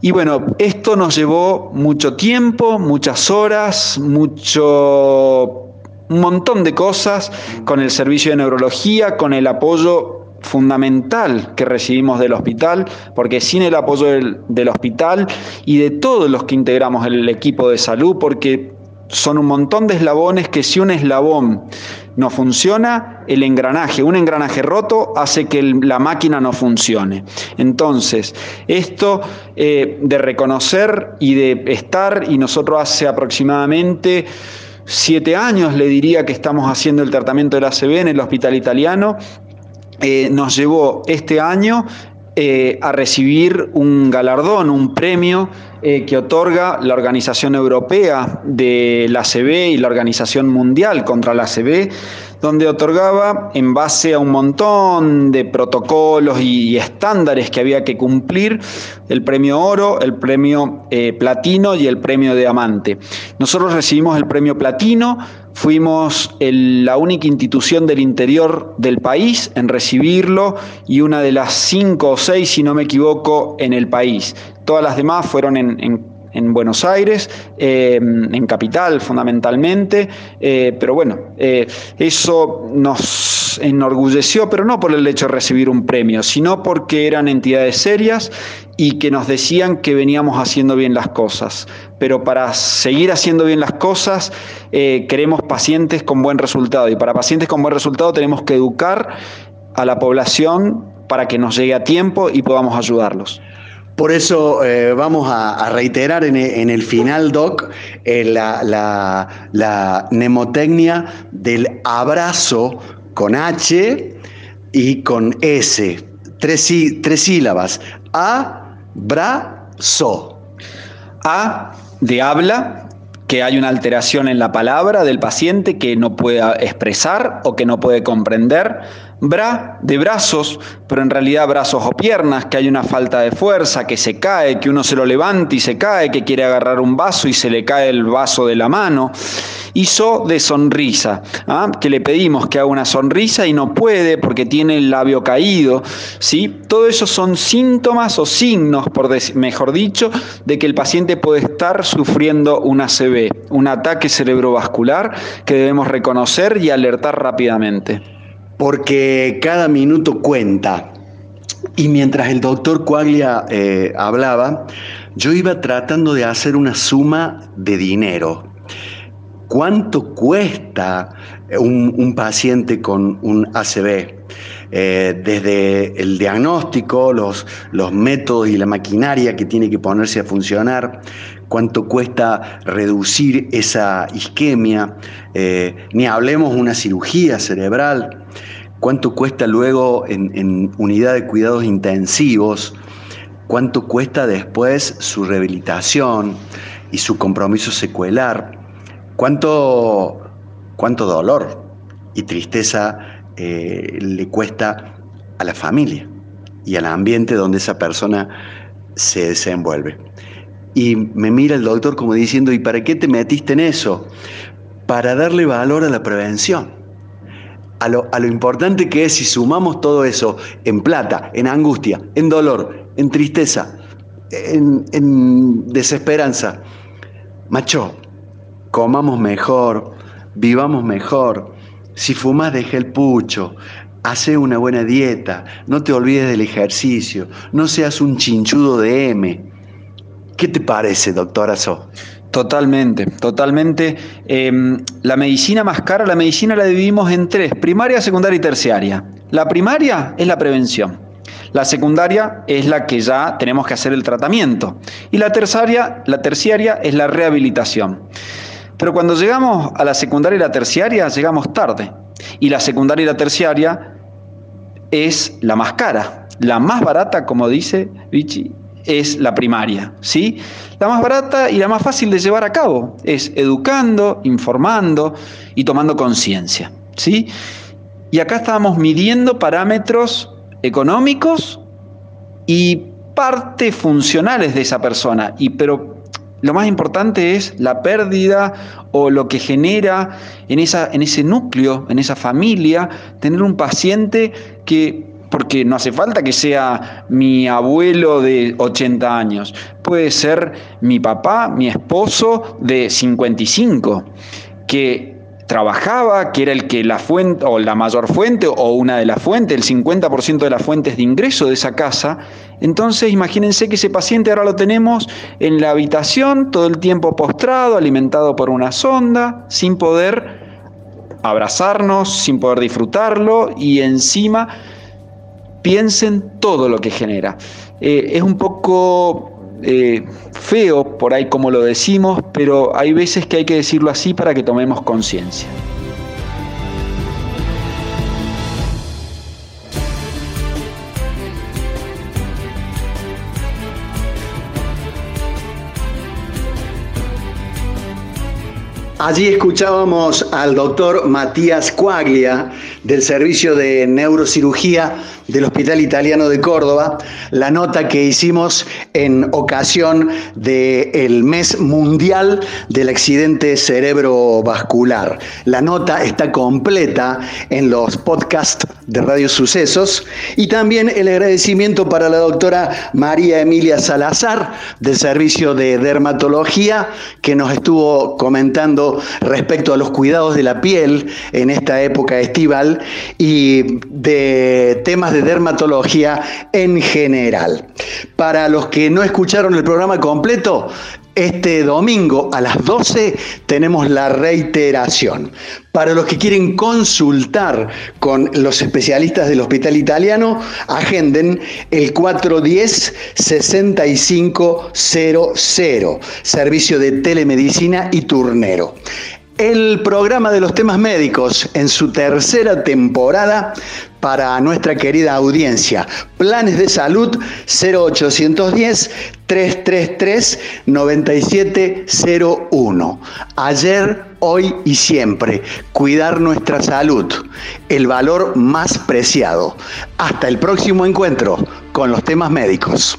Y bueno, esto nos llevó mucho tiempo, muchas horas, mucho un montón de cosas con el servicio de neurología, con el apoyo fundamental que recibimos del hospital, porque sin el apoyo del, del, hospital y de todos los que integramos el equipo de salud, porque son un montón de eslabones que si un eslabón no funciona, el engranaje, un engranaje roto hace que la máquina no funcione. Entonces, esto eh, de reconocer y de estar, y nosotros hace aproximadamente siete años le diría que estamos haciendo el tratamiento del ACV en el hospital italiano, eh, nos llevó este año eh, a recibir un galardón, un premio eh, que otorga la Organización Europea de la ACV y la Organización Mundial contra la ACV, donde otorgaba, en base a un montón de protocolos y estándares que había que cumplir, el premio oro, el premio eh, platino y el premio diamante. Nosotros recibimos el premio platino, fuimos la única institución del interior del país en recibirlo y una de las cinco o seis, si no me equivoco, en el país. Todas las demás fueron en, en en Buenos Aires, eh, en Capital fundamentalmente, eh, pero bueno, eh, eso nos enorgulleció, pero no por el hecho de recibir un premio, sino porque eran entidades serias y que nos decían que veníamos haciendo bien las cosas. Pero para seguir haciendo bien las cosas, queremos pacientes con buen resultado y para pacientes con buen resultado tenemos que educar a la población para que nos llegue a tiempo y podamos ayudarlos. Por eso eh, vamos a, reiterar en, en, el final, Doc, eh, la, la, mnemotecnia del abrazo con H y con S. Tres, tres sílabas. A, bra, so. A de habla, que hay una alteración en la palabra del paciente que no puede expresar o que no puede comprender. Bra de brazos, pero en realidad brazos o piernas, que hay una falta de fuerza, que se cae, que uno se lo levanta y se cae, que quiere agarrar un vaso y se le cae el vaso de la mano. Hizo de sonrisa, ¿ah? que le pedimos que haga una sonrisa y no puede porque tiene el labio caído. ¿sí? Todo eso son síntomas o signos, por mejor dicho, de que el paciente puede estar sufriendo un ACV, un ataque cerebrovascular que debemos reconocer y alertar rápidamente porque cada minuto cuenta. Y mientras el doctor Coaglia eh, hablaba, yo iba tratando de hacer una suma de dinero. ¿Cuánto cuesta un, paciente con un ACV? Eh, desde el diagnóstico, los, los métodos y la maquinaria que tiene que ponerse a funcionar, cuánto cuesta reducir esa isquemia, eh, ni hablemos una cirugía cerebral, cuánto cuesta luego en, unidad de cuidados intensivos, cuánto cuesta después su rehabilitación y su compromiso secuelar, cuánto, cuánto dolor y tristeza eh, le cuesta a la familia y al ambiente donde esa persona se desenvuelve. Y me mira el doctor como diciendo, ¿y para qué te metiste en eso? Para darle valor a la prevención. A lo, importante que es si sumamos todo eso en plata, en angustia, en dolor, en tristeza, en desesperanza. Macho, comamos mejor, vivamos mejor. Si fumas, deja el pucho. Hace una buena dieta. No te olvides del ejercicio. No seas un chinchudo de M. ¿Qué te parece, doctora So? Totalmente, totalmente. Em, la medicina más cara, la medicina la dividimos en tres, primaria, secundaria y terciaria. La primaria es la prevención. La secundaria es la que ya tenemos que hacer el tratamiento. Y la terciaria, la terciaria es la rehabilitación. Pero cuando llegamos a la secundaria y la terciaria, llegamos tarde. Y la secundaria y la terciaria es la más cara. La más barata, como dice Vichy, es la primaria, ¿sí? La más barata y la más fácil de llevar a cabo es educando, informando y tomando conciencia, ¿sí? Y acá estábamos midiendo parámetros económicos y partes funcionales de esa persona, y pero lo más importante es la pérdida o lo que genera en, esa, en ese núcleo, en esa familia, tener un paciente que porque no hace falta que sea mi abuelo de 80 años, puede ser mi papá, mi esposo de 55, que trabajaba, que era el que la fuente o la mayor fuente o una de las fuentes, el 50% de las fuentes de ingreso de esa casa. Entonces, imagínense que ese paciente ahora lo tenemos en la habitación todo el tiempo postrado, alimentado por una sonda, sin poder abrazarnos, sin poder disfrutarlo y encima piensen todo lo que genera. Eh, es un poco eh, feo por ahí como lo decimos, pero hay veces que hay que decirlo así para que tomemos conciencia. Allí escuchábamos al doctor Matías Cuaglia del Servicio de Neurocirugía del Hospital Italiano de Córdoba, la nota que hicimos en ocasión del mes mundial del accidente cerebrovascular. La nota está completa en los podcasts de Radio Sucesos y también el agradecimiento para la doctora María Emilia Salazar del Servicio de Dermatología que nos estuvo comentando respecto a los cuidados de la piel en esta época estival y de temas de de dermatología en general. Para los que no escucharon el programa completo, este domingo a las 12 tenemos la reiteración. Para los que quieren consultar con los especialistas del Hospital Italiano, agenden el 410-6500, servicio de telemedicina y turnero. El programa de los temas médicos en su tercera temporada para nuestra querida audiencia. Planes de salud 0810 333 9701. Ayer, hoy y siempre, cuidar nuestra salud, el valor más preciado. Hasta el próximo encuentro con los temas médicos.